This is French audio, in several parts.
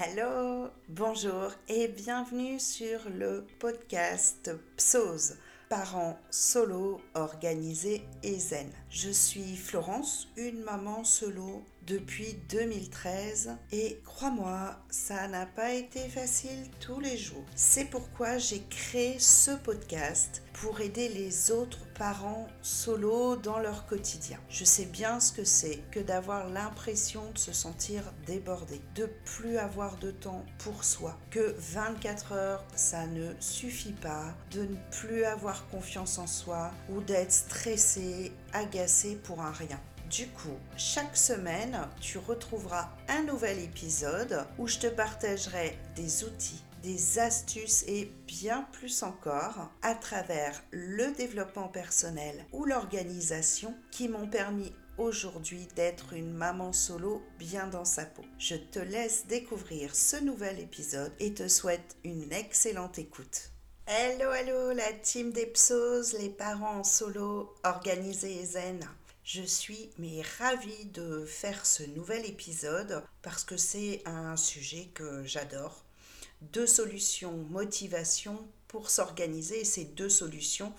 Hello, bonjour et bienvenue sur le podcast PSOS, parents solo, organisés et zen. Je suis Florence, une maman solo depuis 2013 et crois-moi, ça n'a pas été facile tous les jours. C'est pourquoi j'ai créé ce podcast pour aider les autres parents solo dans leur quotidien. Je sais bien ce que c'est que d'avoir l'impression de se sentir débordé, de plus avoir de temps pour soi, que 24 heures ça ne suffit pas, de ne plus avoir confiance en soi ou d'être stressé, agacé pour un rien. Du coup, chaque semaine, tu retrouveras un nouvel épisode où je te partagerai des outils, des astuces et bien plus encore à travers le développement personnel ou l'organisation qui m'ont permis aujourd'hui d'être une maman solo bien dans sa peau. Je te laisse découvrir ce nouvel épisode et te souhaite une excellente écoute. Hello, hello, la team des psos, les parents solo organisés et zen. Je suis mais ravie de faire ce nouvel épisode parce que c'est un sujet que j'adore. Deux solutions motivation pour s'organiser. Ces deux solutions,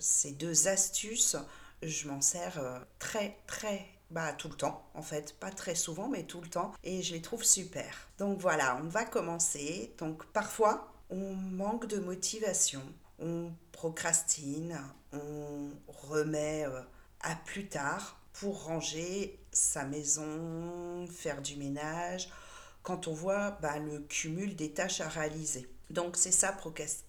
ces deux astuces, je m'en sers euh, très très bah, tout le temps, en fait, pas très souvent, mais tout le temps, et je les trouve super. Donc voilà, on va commencer. Donc parfois, on manque de motivation, on procrastine, on remet euh, à plus tard pour ranger sa maison, faire du ménage, quand on voit bah, le cumul des tâches à réaliser. Donc c'est ça,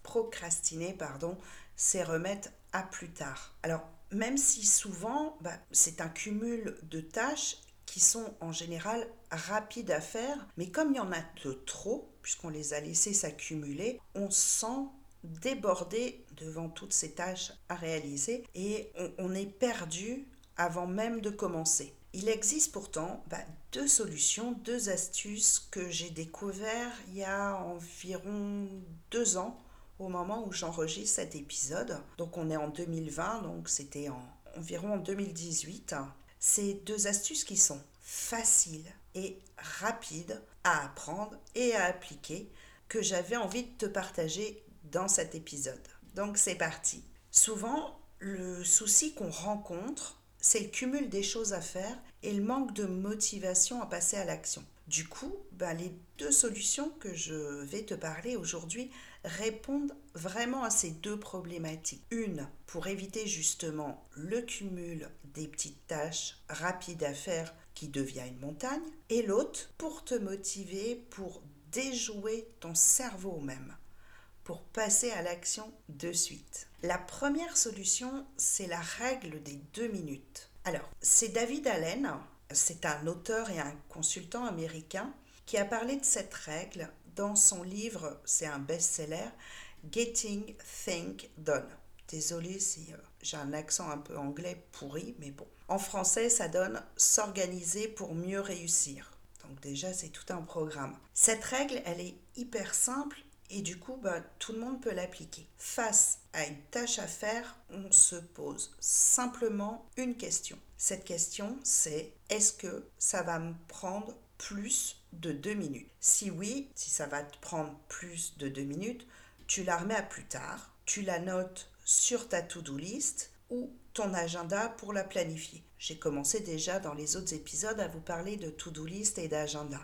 procrastiner, pardon, c'est remettre à plus tard. Alors même si souvent bah, c'est un cumul de tâches qui sont en général rapides à faire, mais comme il y en a de trop, puisqu'on les a laissés s'accumuler, on sent débordé devant toutes ces tâches à réaliser et on, est perdu avant même de commencer. Il existe pourtant bah, deux solutions, deux astuces que j'ai découvert il y a environ deux ans au moment où j'enregistre cet épisode. Donc on est en 2020, donc c'était en, environ en 2018. Ces deux astuces qui sont faciles et rapides à apprendre et à appliquer que j'avais envie de te partager dans cet épisode. Donc c'est parti. Souvent, le souci qu'on rencontre, c'est le cumul des choses à faire et le manque de motivation à passer à l'action. Du coup, ben, les deux solutions que je vais te parler aujourd'hui répondent vraiment à ces deux problématiques. Une, pour éviter justement le cumul des petites tâches rapides à faire qui devient une montagne, et l'autre, pour te motiver, pour déjouer ton cerveau même pour passer à l'action de suite. La première solution, c'est la règle des deux minutes. Alors, c'est David Allen, c'est un auteur et un consultant américain qui a parlé de cette règle dans son livre, c'est un best-seller, Getting Think Done. Désolée si euh, j'ai un accent un peu anglais pourri, mais bon. En français, ça donne s'organiser pour mieux réussir. Donc déjà, c'est tout un programme. Cette règle, elle est hyper simple et du coup, bah, tout le monde peut l'appliquer. Face à une tâche à faire, on se pose simplement une question. Cette question, c'est est-ce que ça va me prendre plus de deux minutes? Si oui, si ça va te prendre plus de deux minutes, tu la remets à plus tard, tu la notes sur ta to-do list ou ton agenda pour la planifier. J'ai commencé déjà dans les autres épisodes à vous parler de to-do list et d'agenda.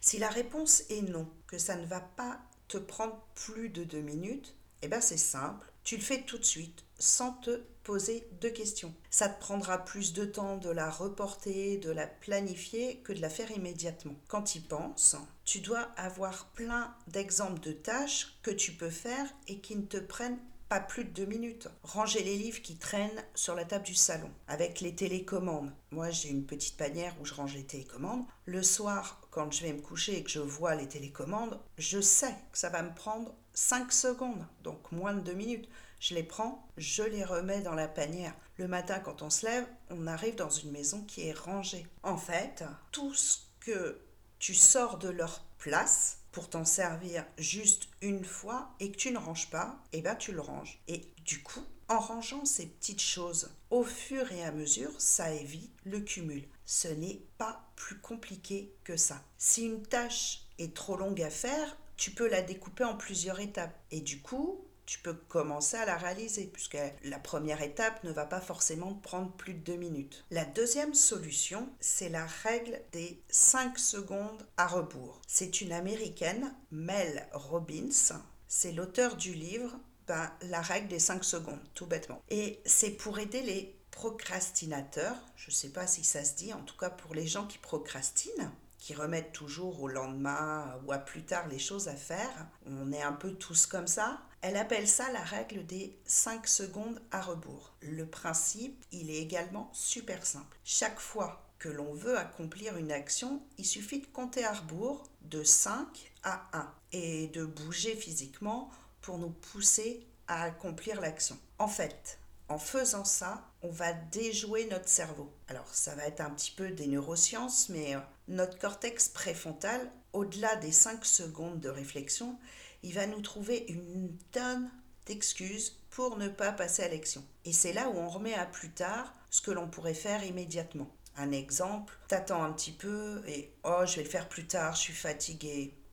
Si la réponse est non, que ça ne va pas te prendre plus de deux minutes, eh bien c'est simple, tu le fais tout de suite sans te poser de questions. Ça te prendra plus de temps de la reporter, de la planifier que de la faire immédiatement. Quand tu y penses, tu dois avoir plein d'exemples de tâches que tu peux faire et qui ne te prennent pas plus de deux minutes. Ranger les livres qui traînent sur la table du salon, avec les télécommandes. Moi, j'ai une petite panière où je range les télécommandes. Le soir, quand je vais me coucher et que je vois les télécommandes, je sais que ça va me prendre 5 secondes, donc moins de deux minutes. Je les prends, je les remets dans la panière. Le matin, quand on se lève, on arrive dans une maison qui est rangée. En fait, tout ce que tu sors de leur place, pour t'en servir juste une fois et que tu ne ranges pas, eh ben tu le ranges. Et du coup, en rangeant ces petites choses au fur et à mesure, ça évite le cumul. Ce n'est pas plus compliqué que ça. Si une tâche est trop longue à faire, tu peux la découper en plusieurs étapes. Et du coup, tu peux commencer à la réaliser, puisque la première étape ne va pas forcément prendre plus de deux minutes. La deuxième solution, c'est la règle des 5 secondes à rebours. C'est une américaine, Mel Robbins, c'est l'auteur du livre ben, La règle des 5 secondes, tout bêtement. Et c'est pour aider les procrastinateurs, je ne sais pas si ça se dit, en tout cas pour les gens qui procrastinent, qui remettent toujours au lendemain ou à plus tard les choses à faire. On est un peu tous comme ça. Elle appelle ça la règle des 5 secondes à rebours. Le principe, il est également super simple. Chaque fois que l'on veut accomplir une action, il suffit de compter à rebours de 5 à 1 et de bouger physiquement pour nous pousser à accomplir l'action. En fait, en faisant ça, on va déjouer notre cerveau. Alors ça va être un petit peu des neurosciences, mais euh, notre cortex préfrontal, au-delà des 5 secondes de réflexion, il va nous trouver une tonne d'excuses pour ne pas passer à l'action. Et c'est là où on remet à plus tard ce que l'on pourrait faire immédiatement. Un exemple, t'attends un petit peu et oh, je vais le faire plus tard, je suis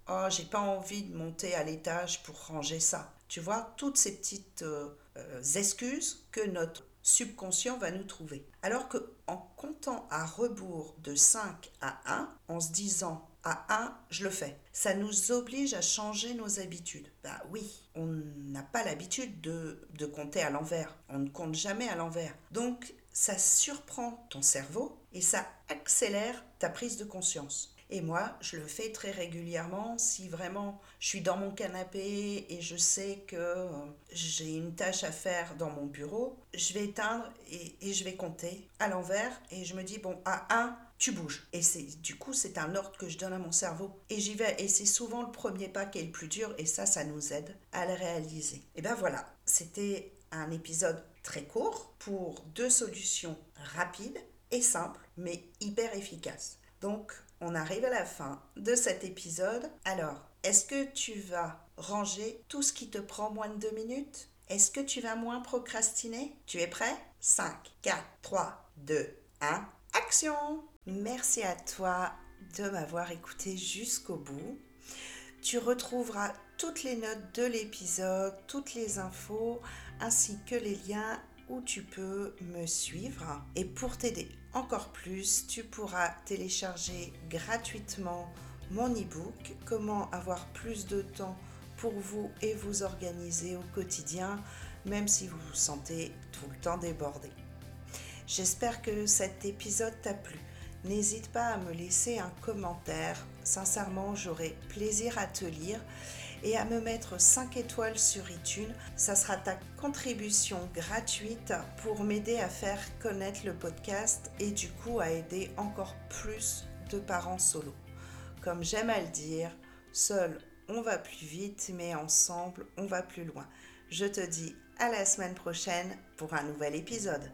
Oh, j'ai pas envie de monter à l'étage pour ranger ça. Tu vois, toutes ces petites euh, excuses que notre subconscient va nous trouver. Alors que en comptant à rebours de 5 à 1, en se disant à 1, je le fais. Ça nous oblige à changer nos habitudes. Bah oui, on n'a pas l'habitude de, de compter à l'envers. On ne compte jamais à l'envers. Donc, ça surprend ton cerveau et ça accélère ta prise de conscience. Et moi, je le fais très régulièrement si vraiment je suis dans mon canapé et je sais que euh, j'ai une tâche à faire dans mon bureau, je vais éteindre et, je vais compter à l'envers et je me dis, bon, à 1, tu bouges. Et c'est du coup, c'est un ordre que je donne à mon cerveau. Et j'y vais. Et c'est souvent le premier pas qui est le plus dur. Et ça, ça nous aide à le réaliser. Et ben voilà, c'était un épisode très court pour deux solutions rapides et simples, mais hyper efficaces. Donc, on arrive à la fin de cet épisode. Alors, est-ce que tu vas ranger tout ce qui te prend moins de deux minutes? Est-ce que tu vas moins procrastiner? Tu es prêt? 5, 4, 3, 2, 1, action Merci à toi de m'avoir écouté jusqu'au bout. Tu retrouveras toutes les notes de l'épisode, toutes les infos, ainsi que les liens où tu peux me suivre. Et pour t'aider encore plus, tu pourras télécharger gratuitement mon e-book Comment avoir plus de temps pour vous et vous organiser au quotidien, même si vous vous sentez tout le temps débordé. J'espère que cet épisode t'a plu. N'hésite pas à me laisser un commentaire. Sincèrement, j'aurai plaisir à te lire et à me mettre 5 étoiles sur iTunes. Ça sera ta contribution gratuite pour m'aider à faire connaître le podcast et du coup à aider encore plus de parents solo. Comme j'aime à le dire, seul on va plus vite, mais ensemble on va plus loin. Je te dis à la semaine prochaine pour un nouvel épisode.